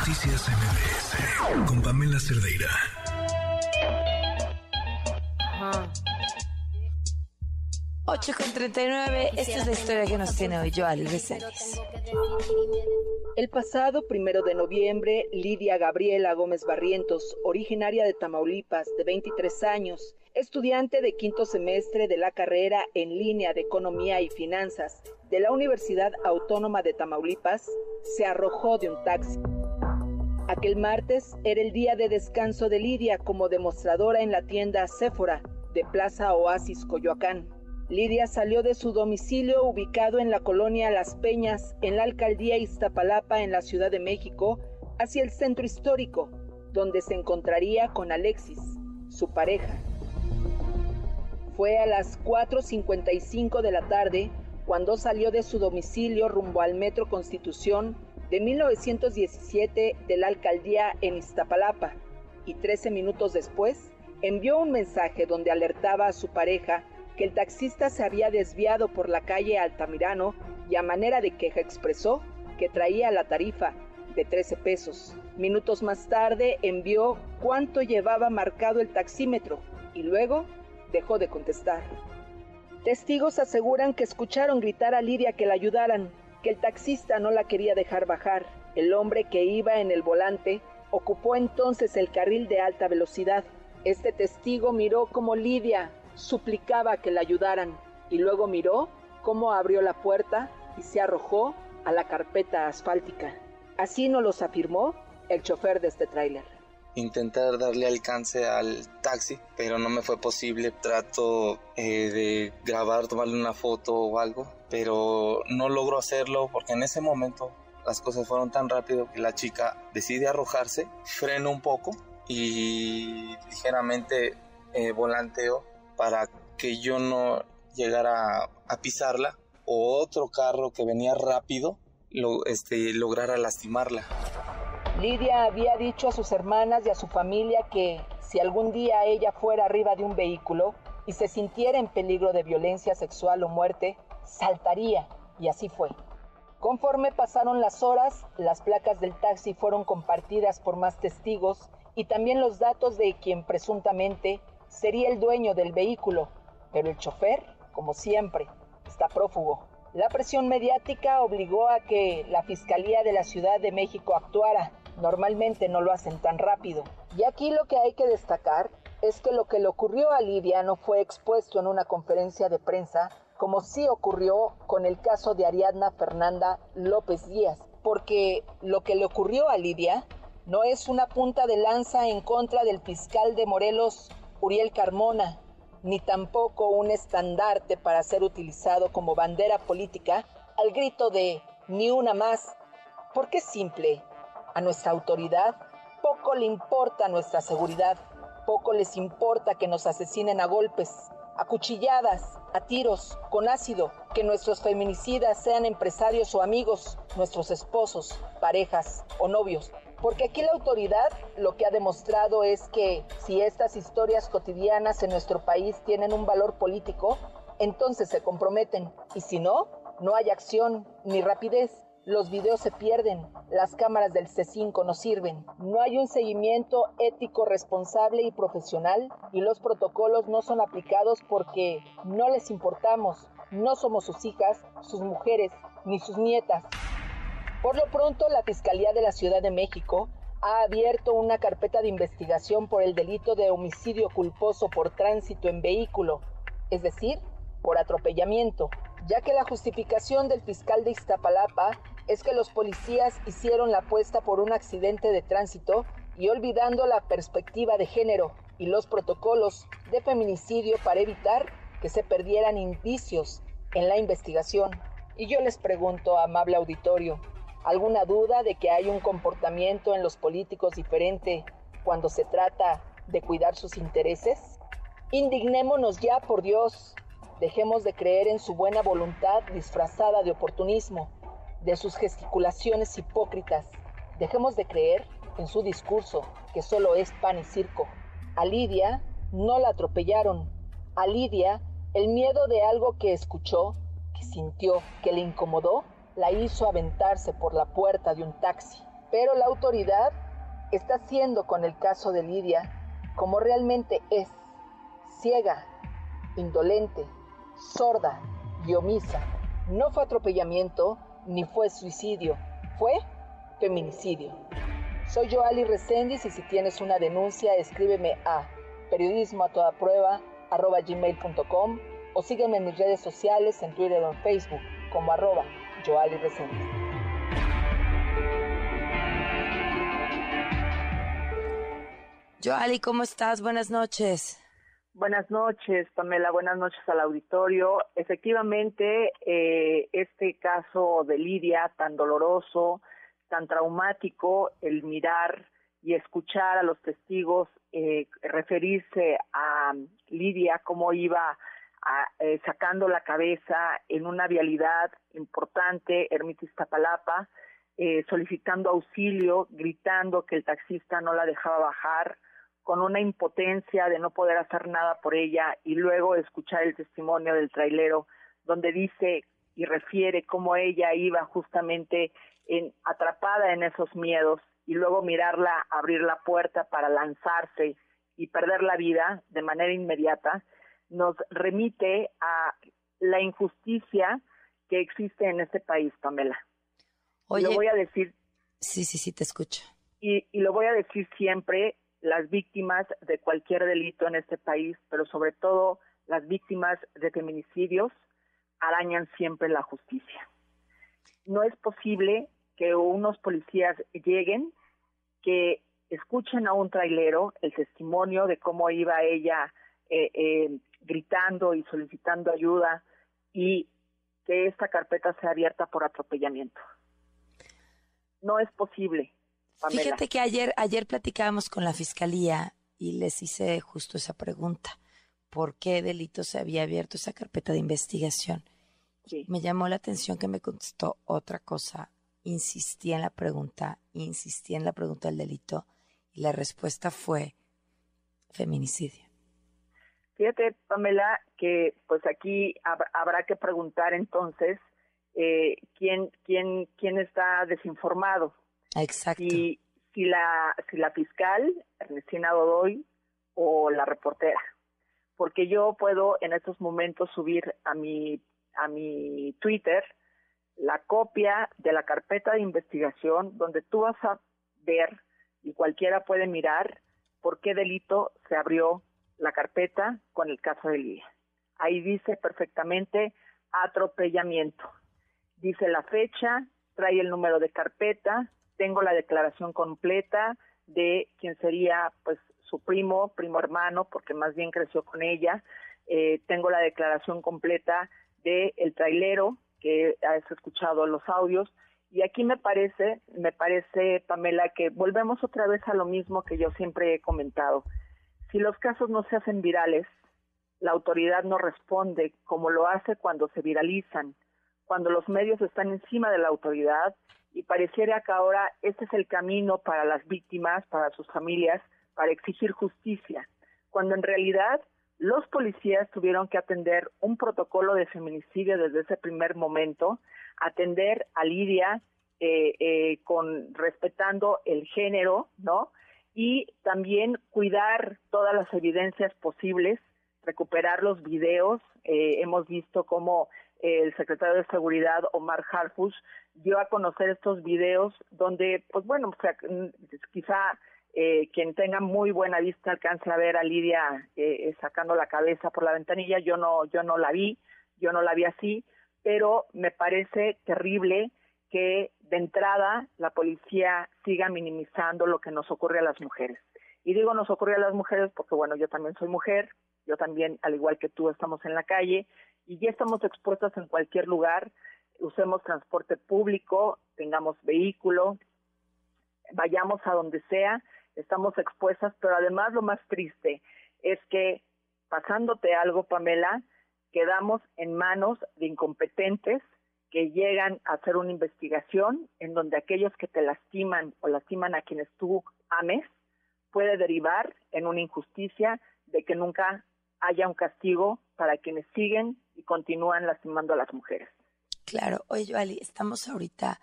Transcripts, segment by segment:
Noticias MBS con Pamela Cerdeira. Ajá. 8 con 39, esta es la historia que nos tiene hoy Joali Becerris. El pasado primero de noviembre, Lidia Gabriela Gómez Barrientos, originaria de Tamaulipas, de 23 años, estudiante de quinto semestre de la carrera en línea de Economía y Finanzas de la Universidad Autónoma de Tamaulipas, se arrojó de un taxi. Aquel martes era el día de descanso de Lidia como demostradora en la tienda Sephora de Plaza Oasis Coyoacán. Lidia salió de su domicilio ubicado en la colonia Las Peñas, en la alcaldía Iztapalapa, en la Ciudad de México, hacia el centro histórico, donde se encontraría con Alexis, su pareja. Fue a las 4.55 de la tarde cuando salió de su domicilio rumbo al Metro Constitución de 1917 de la alcaldía en Iztapalapa y 13 minutos después envió un mensaje donde alertaba a su pareja que el taxista se había desviado por la calle Altamirano y a manera de queja expresó que traía la tarifa de 13 pesos. Minutos más tarde envió cuánto llevaba marcado el taxímetro y luego dejó de contestar. Testigos aseguran que escucharon gritar a Lidia que la ayudaran, que el taxista no la quería dejar bajar. El hombre que iba en el volante ocupó entonces el carril de alta velocidad. Este testigo miró como Lidia suplicaba que la ayudaran y luego miró cómo abrió la puerta y se arrojó a la carpeta asfáltica. Así nos los afirmó el chofer de este tráiler. Intentar darle alcance al taxi, pero no me fue posible. Trato eh, de grabar, tomarle una foto o algo, pero no logro hacerlo porque en ese momento las cosas fueron tan rápido que la chica decide arrojarse, freno un poco y ligeramente eh, volanteo para que yo no llegara a pisarla o otro carro que venía rápido lo, este, lograra lastimarla. Lidia había dicho a sus hermanas y a su familia que si algún día ella fuera arriba de un vehículo y se sintiera en peligro de violencia sexual o muerte, saltaría, y así fue. Conforme pasaron las horas, las placas del taxi fueron compartidas por más testigos y también los datos de quien presuntamente sería el dueño del vehículo, pero el chofer, como siempre, está prófugo. La presión mediática obligó a que la Fiscalía de la Ciudad de México actuara. Normalmente no lo hacen tan rápido. Y aquí lo que hay que destacar es que lo que le ocurrió a Lidia no fue expuesto en una conferencia de prensa, como sí ocurrió con el caso de Ariadna Fernanda López Díaz, porque lo que le ocurrió a Lidia no es una punta de lanza en contra del fiscal de Morelos Uriel Carmona, ni tampoco un estandarte para ser utilizado como bandera política al grito de ni una más, porque es simple. A nuestra autoridad poco le importa nuestra seguridad, poco les importa que nos asesinen a golpes, a cuchilladas, a tiros, con ácido, que nuestros feminicidas sean empresarios o amigos, nuestros esposos, parejas o novios. Porque aquí la autoridad lo que ha demostrado es que si estas historias cotidianas en nuestro país tienen un valor político, entonces se comprometen. Y si no, no hay acción ni rapidez. Los videos se pierden, las cámaras del C5 no sirven, no hay un seguimiento ético responsable y profesional y los protocolos no son aplicados porque no les importamos, no somos sus hijas, sus mujeres ni sus nietas. Por lo pronto, la Fiscalía de la Ciudad de México ha abierto una carpeta de investigación por el delito de homicidio culposo por tránsito en vehículo, es decir, por atropellamiento, ya que la justificación del fiscal de Iztapalapa es que los policías hicieron la apuesta por un accidente de tránsito y olvidando la perspectiva de género y los protocolos de feminicidio para evitar que se perdieran indicios en la investigación. Y yo les pregunto, amable auditorio, alguna duda de que hay un comportamiento en los políticos diferente cuando se trata de cuidar sus intereses? Indignémonos ya, por Dios. Dejemos de creer en su buena voluntad disfrazada de oportunismo, de sus gesticulaciones hipócritas. Dejemos de creer en su discurso, que solo es pan y circo. A Lidia no la atropellaron. A Lidia el miedo de algo que escuchó, que sintió, que le incomodó, la hizo aventarse por la puerta de un taxi. Pero la autoridad está haciendo con el caso de Lidia como realmente es, ciega, indolente, sorda y omisa. No fue atropellamiento ni fue suicidio, fue feminicidio. Soy Joali Reséndiz y si tienes una denuncia escríbeme a periodismo a toda prueba arroba gmail.com o sígueme en mis redes sociales en Twitter o en Facebook como arroba Joali Reséndiz. Joali, ¿cómo estás? Buenas noches. Buenas noches, Pamela. Buenas noches al auditorio. Efectivamente, eh, este caso de Lidia, tan doloroso, tan traumático, el mirar y escuchar a los testigos eh, referirse a Lidia, cómo iba eh, sacando la cabeza en una vialidad importante, Ermitis Tapalapa, solicitando auxilio, gritando que el taxista no la dejaba bajar, con una impotencia de no poder hacer nada por ella y luego escuchar el testimonio del trailero donde dice y refiere cómo ella iba justamente en, atrapada en esos miedos y luego mirarla abrir la puerta para lanzarse y perder la vida de manera inmediata, nos remite a la injusticia que existe en este país, Pamela. Oye, lo voy a decir. Sí, sí, sí, te escucho. Y, y lo voy a decir siempre las víctimas de cualquier delito en este país, pero sobre todo las víctimas de feminicidios, arañan siempre la justicia. No es posible que unos policías lleguen, que escuchen a un trailero el testimonio de cómo iba ella eh, eh, gritando y solicitando ayuda y que esta carpeta sea abierta por atropellamiento. No es posible. Fíjate que ayer, ayer platicábamos con la fiscalía y les hice justo esa pregunta. ¿Por qué delito se había abierto esa carpeta de investigación? Me llamó la atención que me contestó otra cosa. Insistí en la pregunta, insistí en la pregunta del delito y la respuesta fue feminicidio. Fíjate, Pamela, que pues aquí habrá que preguntar entonces eh, quién, quién, quién está desinformado, Exacto. Si, si, la, si la fiscal, Ernestina Godoy, o la reportera. Porque yo puedo en estos momentos subir a mi, a mi Twitter la copia de la carpeta de investigación donde tú vas a ver y cualquiera puede mirar por qué delito se abrió la carpeta con el caso de Lidia. Ahí dice perfectamente atropellamiento. Dice la fecha, trae el número de carpeta, tengo la declaración completa de quien sería pues su primo, primo hermano, porque más bien creció con ella. Eh, tengo la declaración completa de el trailero, que has escuchado los audios. Y aquí me parece, me parece, Pamela, que volvemos otra vez a lo mismo que yo siempre he comentado. Si los casos no se hacen virales, la autoridad no responde como lo hace cuando se viralizan, cuando los medios están encima de la autoridad y pareciera que ahora este es el camino para las víctimas, para sus familias, para exigir justicia, cuando en realidad los policías tuvieron que atender un protocolo de feminicidio desde ese primer momento, atender a Lidia eh, eh, con respetando el género, ¿no? Y también cuidar todas las evidencias posibles, recuperar los videos. Eh, hemos visto cómo el secretario de Seguridad, Omar Harfush, dio a conocer estos videos donde, pues bueno, quizá eh, quien tenga muy buena vista alcance a ver a Lidia eh, eh, sacando la cabeza por la ventanilla. Yo no, yo no la vi, yo no la vi así, pero me parece terrible que de entrada la policía siga minimizando lo que nos ocurre a las mujeres. Y digo nos ocurre a las mujeres porque, bueno, yo también soy mujer, yo también, al igual que tú, estamos en la calle y ya estamos expuestas en cualquier lugar, usemos transporte público, tengamos vehículo, vayamos a donde sea, estamos expuestas, pero además lo más triste es que pasándote algo, Pamela, quedamos en manos de incompetentes que llegan a hacer una investigación en donde aquellos que te lastiman o lastiman a quienes tú ames puede derivar en una injusticia de que nunca haya un castigo para quienes siguen y continúan lastimando a las mujeres. Claro, oye, Joali, estamos ahorita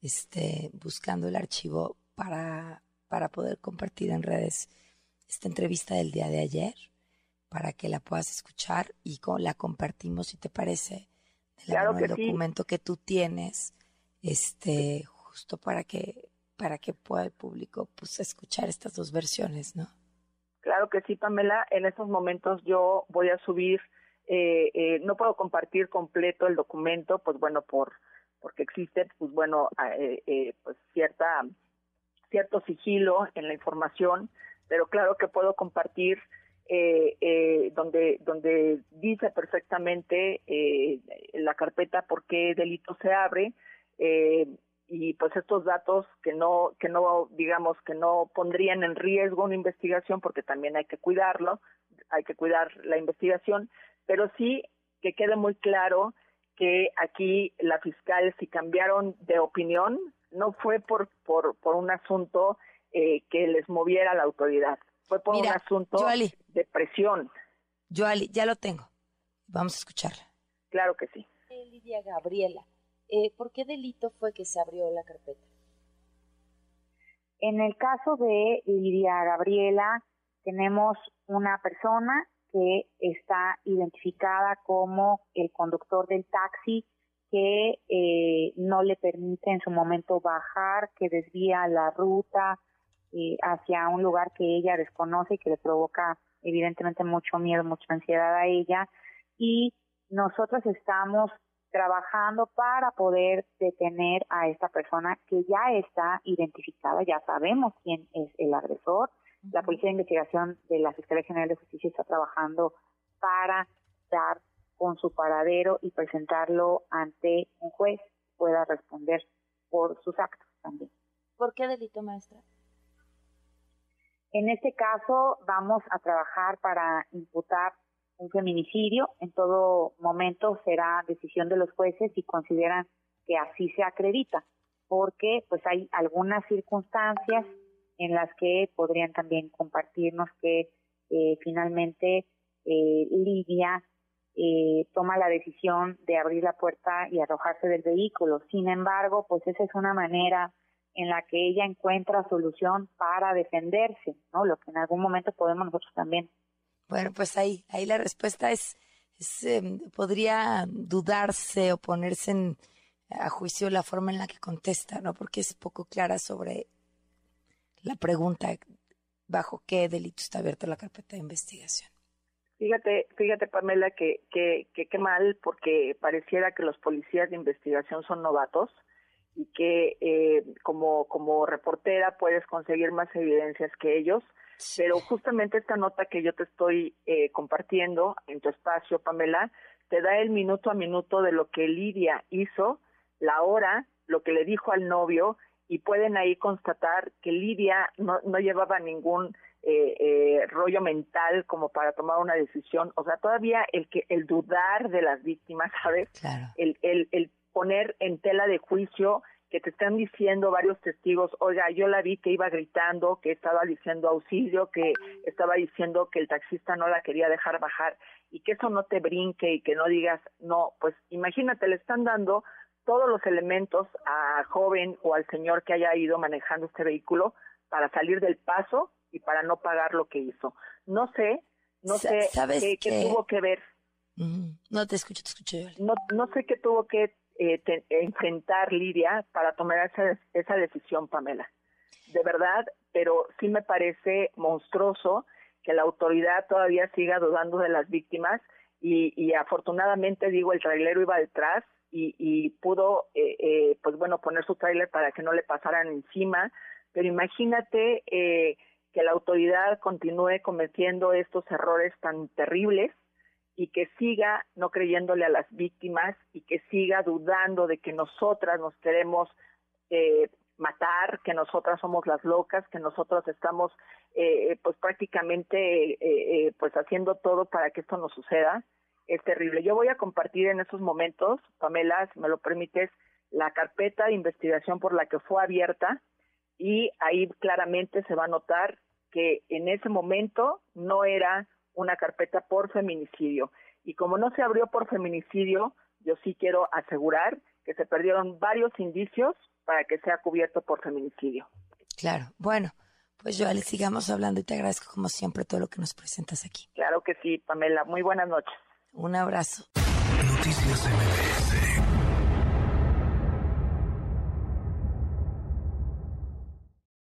este, buscando el archivo para, para poder compartir en redes esta entrevista del día de ayer, para que la puedas escuchar y la compartimos, si te parece, el documento que tú tienes, este, justo para que, para que pueda el público pues escuchar estas dos versiones, ¿no? Claro que sí, Pamela. En estos momentos yo voy a subir, eh, eh, no puedo compartir completo el documento, pues bueno, por porque existe, pues bueno, eh, eh, pues cierta cierto sigilo en la información, pero claro que puedo compartir eh, eh, donde donde dice perfectamente eh, la carpeta por qué delito se abre eh, y pues estos datos que no que no digamos que no pondrían en riesgo una investigación porque también hay que cuidarlo hay que cuidar la investigación pero sí que quede muy claro que aquí la fiscal si cambiaron de opinión no fue por por por un asunto eh, que les moviera la autoridad fue por un asunto de presión. Joali, ya lo tengo. Vamos a escucharla. Claro que sí. Lidia Gabriela, eh, ¿por qué delito fue que se abrió la carpeta? En el caso de Lidia Gabriela, tenemos una persona que está identificada como el conductor del taxi que eh, no le permite en su momento bajar, que desvía la ruta, eh, hacia un lugar que ella desconoce y que le provoca evidentemente mucho miedo, mucha ansiedad a ella. Y nosotros estamos trabajando para poder detener a esta persona que ya está identificada, ya sabemos quién es el agresor. La Policía de Investigación de la Fiscalía General de Justicia está trabajando para dar con su paradero y presentarlo ante un juez pueda responder por sus actos también. ¿Por qué delito, maestra? En este caso vamos a trabajar para imputar un feminicidio. En todo momento será decisión de los jueces si consideran que así se acredita, porque pues hay algunas circunstancias en las que podrían también compartirnos que eh, finalmente eh, Lidia eh, toma la decisión de abrir la puerta y arrojarse del vehículo. Sin embargo, pues esa es una manera en la que ella encuentra solución para defenderse, ¿no? Lo que en algún momento podemos nosotros también. Bueno, pues ahí, ahí la respuesta es, em, podría dudarse o ponerse en, a juicio la forma en la que contesta, ¿no? Porque es poco clara sobre la pregunta bajo qué delito está abierta la carpeta de investigación. Fíjate, fíjate Pamela que que qué mal porque pareciera que los policías de investigación son novatos y que eh, como, como reportera puedes conseguir más evidencias que ellos. Pero justamente esta nota que yo te estoy eh, compartiendo en tu espacio, Pamela, te da el minuto a minuto de lo que Lidia hizo, la hora, lo que le dijo al novio, y pueden ahí constatar que Lidia no, no llevaba ningún eh, eh, rollo mental como para tomar una decisión. O sea, todavía el que el dudar de las víctimas, ¿sabes? El, el, el poner en tela de juicio que te están diciendo varios testigos, oiga, yo la vi que iba gritando, que estaba diciendo auxilio, que estaba diciendo que el taxista no la quería dejar bajar y que eso no te brinque y que no digas, no, pues imagínate, le están dando todos los elementos a joven o al señor que haya ido manejando este vehículo para salir del paso y para no pagar lo que hizo. No sé, no sé qué, tuvo que ver. No te escucho, te escucho yo. No, no sé qué tuvo que eh, enfrentar Lidia para tomar esa, esa decisión, Pamela. De verdad, pero sí me parece monstruoso que la autoridad todavía siga dudando de las víctimas y, y afortunadamente digo el trailero iba detrás y, y pudo eh, eh, pues bueno poner su trailer para que no le pasaran encima pero imagínate eh, que la autoridad continúe cometiendo estos errores tan terribles y que siga no creyéndole a las víctimas y que siga dudando de que nosotras nos queremos eh, matar, que nosotras somos las locas, que nosotros estamos eh, pues prácticamente eh, pues haciendo todo para que esto no suceda. Es terrible. Yo voy a compartir en esos momentos, Pamela, si me lo permites, la carpeta de investigación por la que fue abierta y ahí claramente se va a notar que en ese momento no era una carpeta por feminicidio. Y como no se abrió por feminicidio, yo sí quiero asegurar que se perdieron varios indicios para que sea cubierto por feminicidio. Claro, bueno, pues yo le sigamos hablando y te agradezco como siempre todo lo que nos presentas aquí. Claro que sí, Pamela. Muy buenas noches. Un abrazo. Noticias MBS